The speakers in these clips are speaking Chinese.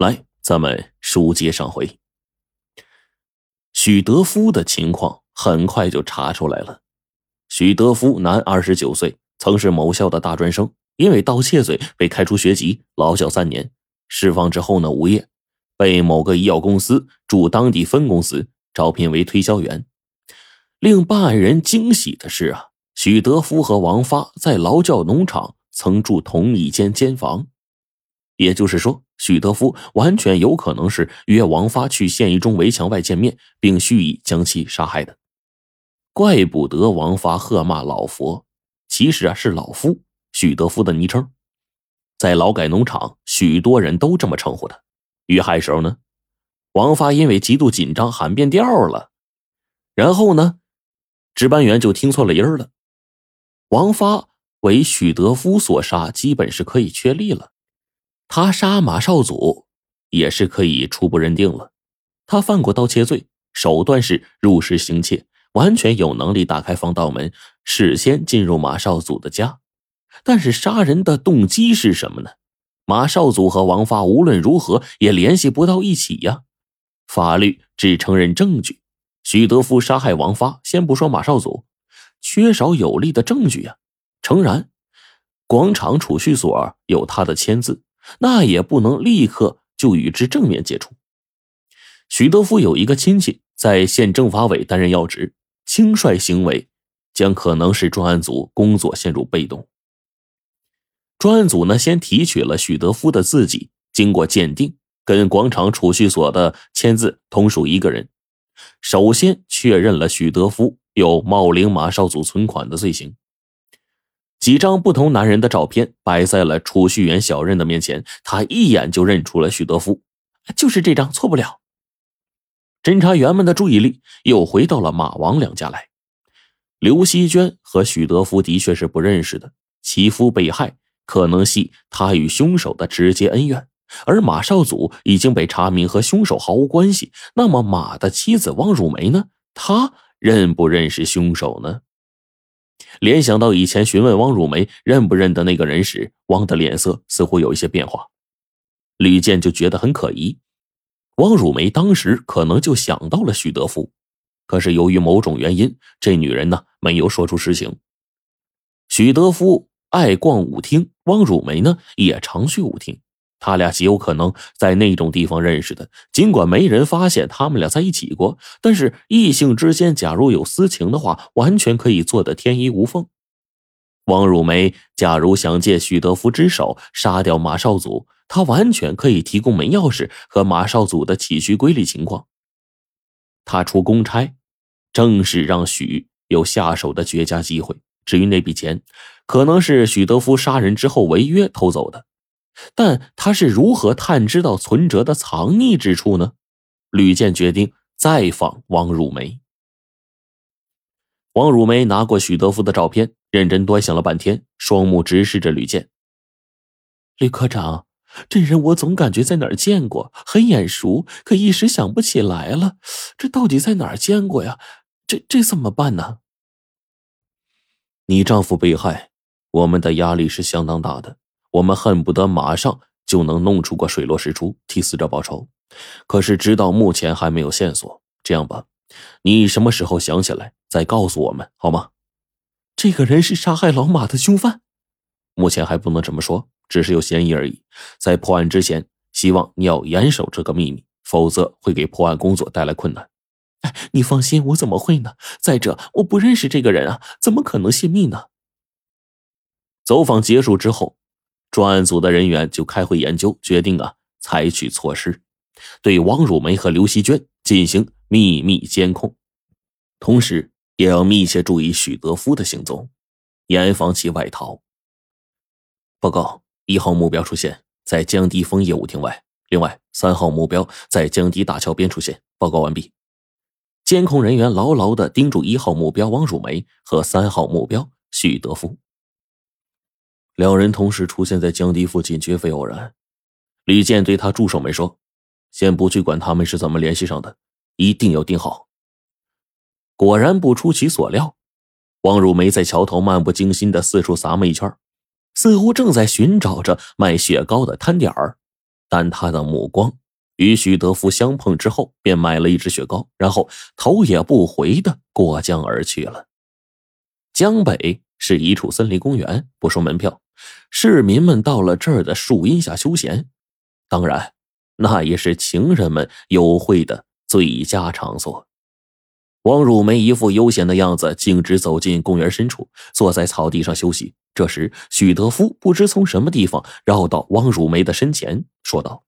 来，咱们书接上回。许德夫的情况很快就查出来了。许德夫，男，二十九岁，曾是某校的大专生，因为盗窃罪被开除学籍，劳教三年。释放之后呢，无业，被某个医药公司驻当地分公司招聘为推销员。令办案人惊喜的是啊，许德夫和王发在劳教农场曾住同一间间房，也就是说，许德夫完全有可能是约王发去县一中围墙外见面，并蓄意将其杀害的。怪不得王发喝骂老佛，其实啊是老夫许德夫的昵称，在劳改农场，许多人都这么称呼他。遇害时候呢，王发因为极度紧张喊变调了，然后呢。值班员就听错了音儿了，王发为许德夫所杀，基本是可以确立了。他杀马少祖也是可以初步认定了。他犯过盗窃罪，手段是入室行窃，完全有能力打开防盗门，事先进入马少祖的家。但是杀人的动机是什么呢？马少祖和王发无论如何也联系不到一起呀。法律只承认证据。许德夫杀害王发，先不说马少祖，缺少有力的证据呀。诚然，广场储蓄所有他的签字，那也不能立刻就与之正面接触。许德夫有一个亲戚在县政法委担任要职，轻率行为将可能使专案组工作陷入被动。专案组呢，先提取了许德夫的字迹，经过鉴定，跟广场储蓄所的签字同属一个人。首先确认了许德夫有冒领马少祖存款的罪行。几张不同男人的照片摆在了储蓄员小任的面前，他一眼就认出了许德夫，就是这张，错不了。侦查员们的注意力又回到了马王两家来。刘希娟和许德夫的确是不认识的，其夫被害可能系他与凶手的直接恩怨。而马少祖已经被查明和凶手毫无关系，那么马的妻子汪汝梅呢？他认不认识凶手呢？联想到以前询问汪汝梅认不认得那个人时，汪的脸色似乎有一些变化。吕健就觉得很可疑，汪汝梅当时可能就想到了许德福，可是由于某种原因，这女人呢没有说出实情。许德福爱逛舞厅，汪汝梅呢也常去舞厅。他俩极有可能在那种地方认识的，尽管没人发现他们俩在一起过，但是异性之间假如有私情的话，完全可以做得天衣无缝。王汝梅假如想借许德福之手杀掉马少祖，他完全可以提供门钥匙和马少祖的起居规律情况。他出公差，正是让许有下手的绝佳机会。至于那笔钱，可能是许德福杀人之后违约偷走的。但他是如何探知到存折的藏匿之处呢？吕健决定再访王汝梅。王汝梅拿过许德福的照片，认真端详了半天，双目直视着吕健。吕科长，这人我总感觉在哪儿见过，很眼熟，可一时想不起来了。这到底在哪儿见过呀？这这怎么办呢？你丈夫被害，我们的压力是相当大的。我们恨不得马上就能弄出个水落石出，替死者报仇。可是直到目前还没有线索。这样吧，你什么时候想起来再告诉我们好吗？这个人是杀害老马的凶犯，目前还不能这么说，只是有嫌疑而已。在破案之前，希望你要严守这个秘密，否则会给破案工作带来困难。哎，你放心，我怎么会呢？再者，我不认识这个人啊，怎么可能泄密呢？走访结束之后。专案组的人员就开会研究，决定啊，采取措施，对王汝梅和刘希娟进行秘密监控，同时也要密切注意许德夫的行踪，严防其外逃。报告：一号目标出现在江堤枫业务厅外，另外三号目标在江堤大桥边出现。报告完毕。监控人员牢牢的盯住一号目标王汝梅和三号目标许德夫。两人同时出现在江堤附近，绝非偶然。李健对他助手们说：“先不去管他们是怎么联系上的，一定要盯好。”果然不出其所料，王汝梅在桥头漫不经心的四处撒摸一圈，似乎正在寻找着卖雪糕的摊点儿。但他的目光与许德福相碰之后，便买了一支雪糕，然后头也不回的过江而去了。江北是一处森林公园，不收门票，市民们到了这儿的树荫下休闲，当然，那也是情人们幽会的最佳场所。王汝梅一副悠闲的样子，径直走进公园深处，坐在草地上休息。这时，许德夫不知从什么地方绕到王汝梅的身前，说道：“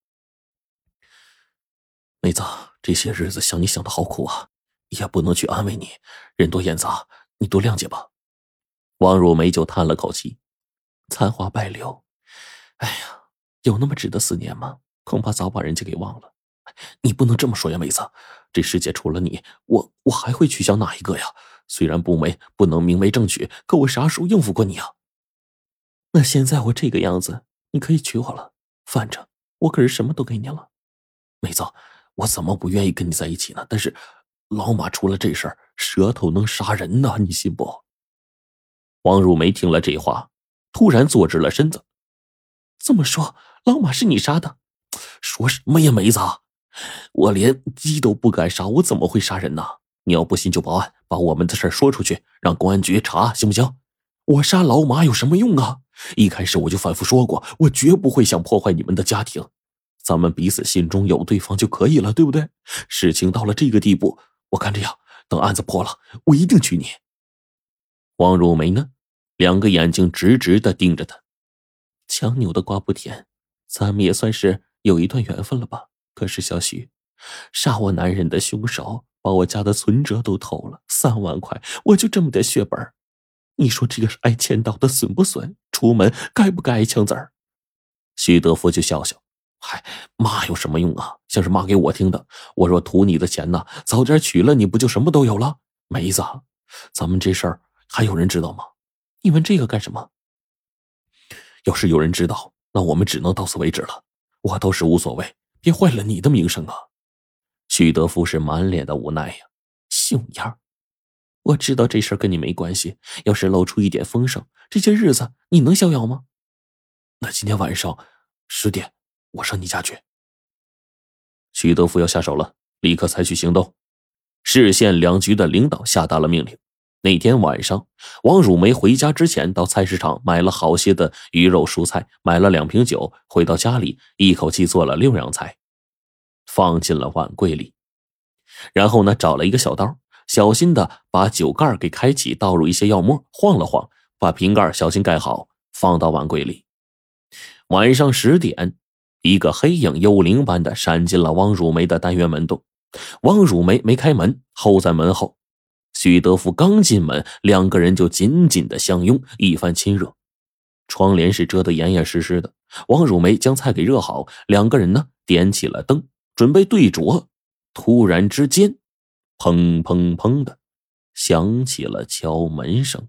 妹子，这些日子想你想的好苦啊，也不能去安慰你，人多眼杂，你多谅解吧。”王汝梅就叹了口气：“残花败柳，哎呀，有那么值得思念吗？恐怕早把人家给忘了。你不能这么说呀，妹子。”这世界除了你，我我还会去想哪一个呀？虽然不美，不能明媒正娶，可我啥时候应付过你啊？那现在我这个样子，你可以娶我了。反正我可是什么都给你了，妹子，我怎么不愿意跟你在一起呢？但是老马出了这事儿，舌头能杀人呢，你信不？王汝梅听了这话，突然坐直了身子。这么说，老马是你杀的？说什么呀，梅子？我连鸡都不敢杀，我怎么会杀人呢？你要不信就报案，把我们的事说出去，让公安局查，行不行？我杀老马有什么用啊？一开始我就反复说过，我绝不会想破坏你们的家庭，咱们彼此心中有对方就可以了，对不对？事情到了这个地步，我看这样，等案子破了，我一定娶你。王如梅呢？两个眼睛直直的盯着他，强扭的瓜不甜，咱们也算是有一段缘分了吧？可是小许，杀我男人的凶手把我家的存折都偷了三万块，我就这么点血本你说这个挨千刀的损不损？出门该不该挨枪子儿？徐德福就笑笑，嗨，骂有什么用啊？像是骂给我听的。我若图你的钱呢，早点娶了你不就什么都有了？梅子，咱们这事儿还有人知道吗？你问这个干什么？要是有人知道，那我们只能到此为止了。我倒是无所谓。别坏了你的名声啊！许德福是满脸的无奈呀，熊样我知道这事跟你没关系，要是露出一点风声，这些日子你能逍遥吗？那今天晚上十点，我上你家去。许德福要下手了，立刻采取行动。市县两局的领导下达了命令。那天晚上，王汝梅回家之前到菜市场买了好些的鱼肉蔬菜，买了两瓶酒，回到家里一口气做了六样菜，放进了碗柜里。然后呢，找了一个小刀，小心的把酒盖给开启，倒入一些药末，晃了晃，把瓶盖小心盖好，放到碗柜里。晚上十点，一个黑影幽灵般的闪进了王汝梅的单元门洞，王汝梅没开门，候在门后。许德福刚进门，两个人就紧紧的相拥，一番亲热。窗帘是遮得严严实实的。王汝梅将菜给热好，两个人呢点起了灯，准备对酌。突然之间，砰砰砰的响起了敲门声。